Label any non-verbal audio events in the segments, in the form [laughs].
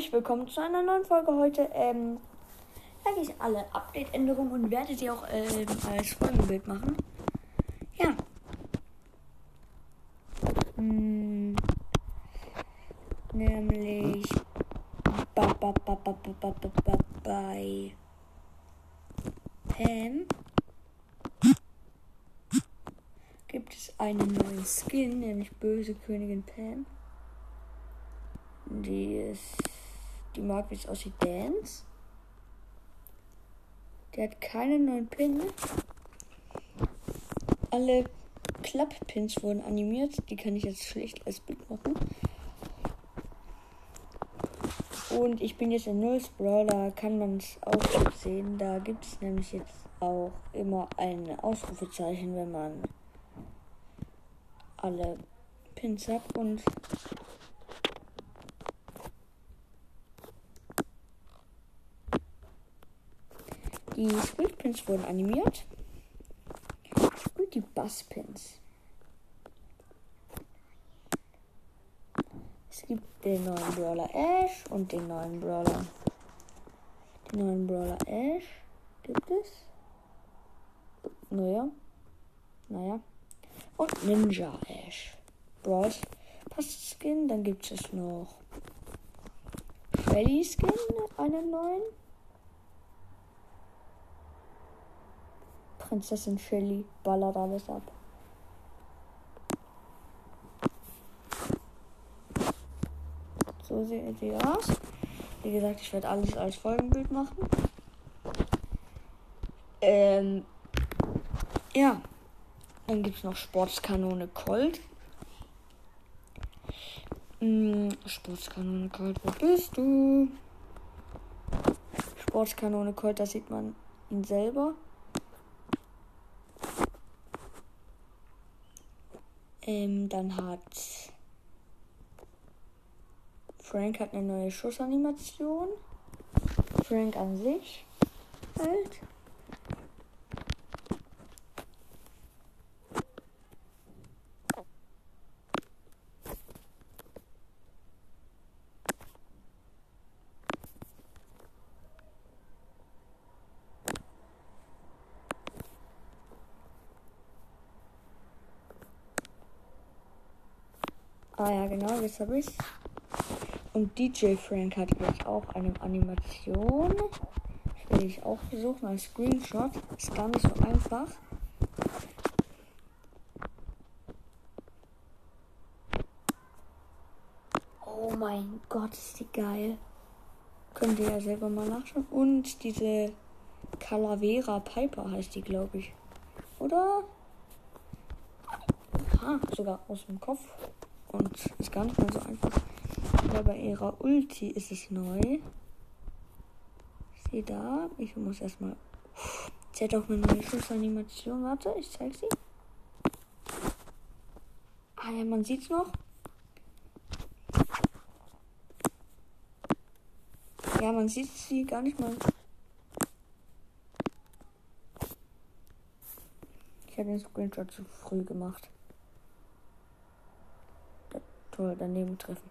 herzlich willkommen zu einer neuen Folge heute. Ähm, zeige ich alle Update-Änderungen und werde sie auch ähm, als Folgenbild machen. Ja. Hm. Nämlich ba, ba, ba, ba, ba, ba, ba, bei Pam gibt es einen neuen Skin, nämlich Böse Königin Pam. Die ist die mag, wie es aussieht, Dance. Der hat keine neuen Pin. Alle Klapp-Pins wurden animiert. Die kann ich jetzt schlicht als Bild machen. Und ich bin jetzt in Nulls Brawler, kann man es auch sehen. Da gibt es nämlich jetzt auch immer ein Ausrufezeichen, wenn man alle Pins hat. Und Die Squid wurden animiert. Und die Buzz Pins. Es gibt den neuen Brawler Ash und den neuen Brawler. Den neuen Brawler Ash gibt es. Naja. Naja. Und Ninja Ash. Brawls Pass Skin. Dann gibt es noch Shelly Skin, einen neuen. Prinzessin Shelly ballert alles ab. So sieht sie aus. Wie gesagt, ich werde alles als Folgenbild machen. Ähm, ja. Dann gibt es noch Sportskanone Colt. Hm, Sportskanone Colt, wo bist du? Sportskanone Colt, da sieht man ihn selber. Ähm, dann hat Frank hat eine neue Schussanimation. Frank an sich halt. Ah ja, genau, jetzt habe ich Und DJ Frank hat jetzt auch eine Animation. Das werde ich auch versuchen als Screenshot. Ist gar nicht so einfach. Oh mein Gott, ist die geil. Könnt ihr ja selber mal nachschauen. Und diese Calavera Piper heißt die, glaube ich. Oder? Ah, sogar aus dem Kopf. Und ist gar nicht mehr so einfach. Aber bei ihrer Ulti ist es neu. Sie da. Ich muss erstmal. Sie hat auch eine neue Schussanimation. Warte, ich zeig sie. Ah ja, man sieht's noch. Ja, man sieht sie gar nicht mal. Ich habe den Screenshot zu früh gemacht. Toll, daneben treffen.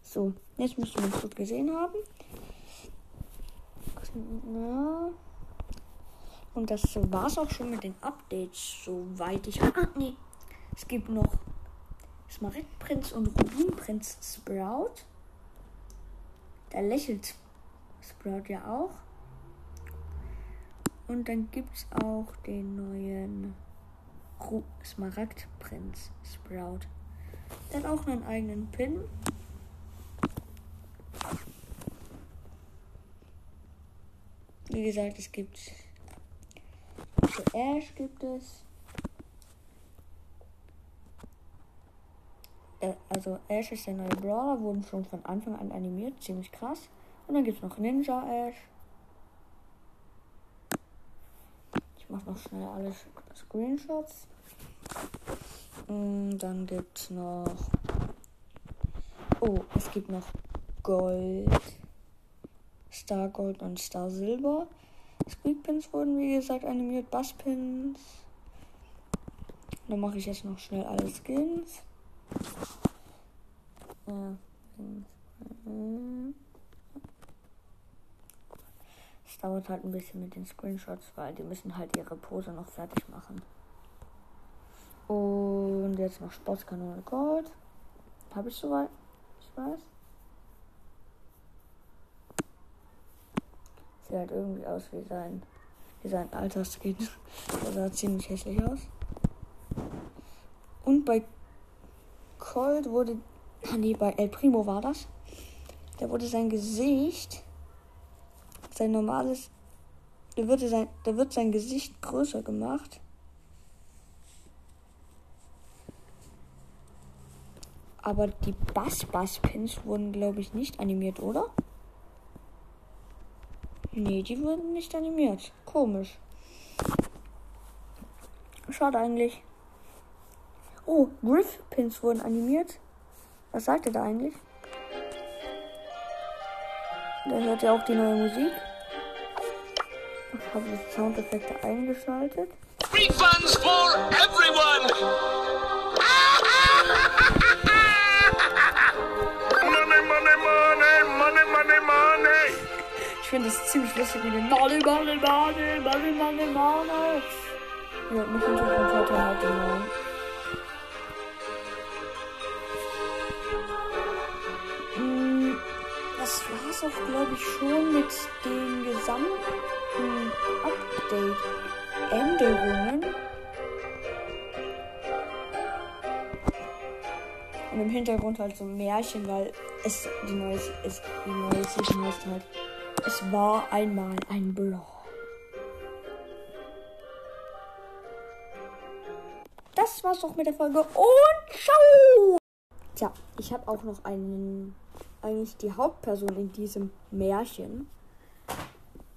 So, jetzt müsste man es gut gesehen haben. Na. Und das war's auch schon mit den Updates, soweit ich. Ah, nee. Es gibt noch Smaragdprinz und Rubinprinz Sprout. Da lächelt Sprout ja auch. Und dann gibt's auch den neuen Smaragdprinz Sprout. Der hat auch einen eigenen Pin. Wie gesagt, es gibt für Ash gibt es. Äh, also Ash ist der neue Brawler, wurden schon von Anfang an animiert, ziemlich krass. Und dann gibt es noch Ninja Ash. Ich mache noch schnell alle Screenshots. Mm, dann gibt es noch. Oh, es gibt noch Gold. Star Gold und Star Silber. Squeakpins wurden wie gesagt animiert. Busspins Dann mache ich jetzt noch schnell alle Skins. Ja. Es dauert halt ein bisschen mit den Screenshots, weil die müssen halt ihre Pose noch fertig machen. Und jetzt noch Sportskanone Gold. Habe ich soweit? Ich weiß. Sieht halt irgendwie aus wie sein, wie sein Altersskin. Der sah ziemlich hässlich aus. Und bei Colt wurde. Ah nee, bei El Primo war das. Da wurde sein Gesicht. Sein normales. Da, wurde sein, da wird sein Gesicht größer gemacht. Aber die Bass-Bass-Pins wurden, glaube ich, nicht animiert, oder? Nee, die wurden nicht animiert. Komisch. Schade eigentlich. Oh, Griff-Pins wurden animiert. Was sagt ihr da eigentlich? Da hört ihr auch die neue Musik. Ich habe die Soundeffekte eingeschaltet. Refunds for everyone! Finde es ziemlich lustig mit dem Money, Money, Money, Money, Money, Money. Ja, mich Hintergrund heute halt genau. das war es auch, glaube ich, schon mit den gesamten Update-Änderungen. Und im Hintergrund halt so ein Märchen, weil es die neue, es, die Season heißt halt, es war einmal ein Blau. Das war's auch mit der Folge und ciao! Tja, ich habe auch noch einen eigentlich die Hauptperson in diesem Märchen.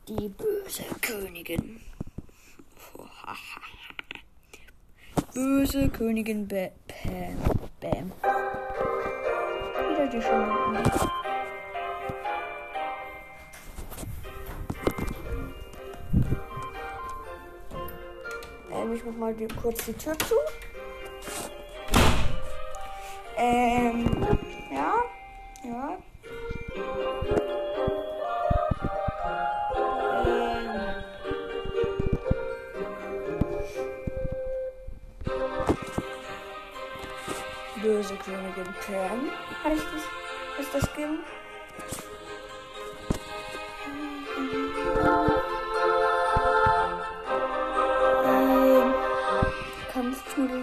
Die böse Königin. [laughs] böse Königin Bam. Bam. Wieder die Schönen. Ich mach mal die, kurz die Tür zu. Ähm, ja. Ja. Ähm. Böse Königin Pam heißt es. Ist das Skin?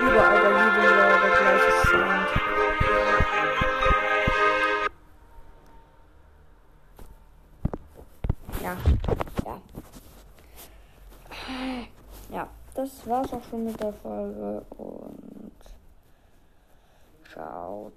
überall bei jedem. Ja, das war's auch schon mit der Folge und ciao, ciao.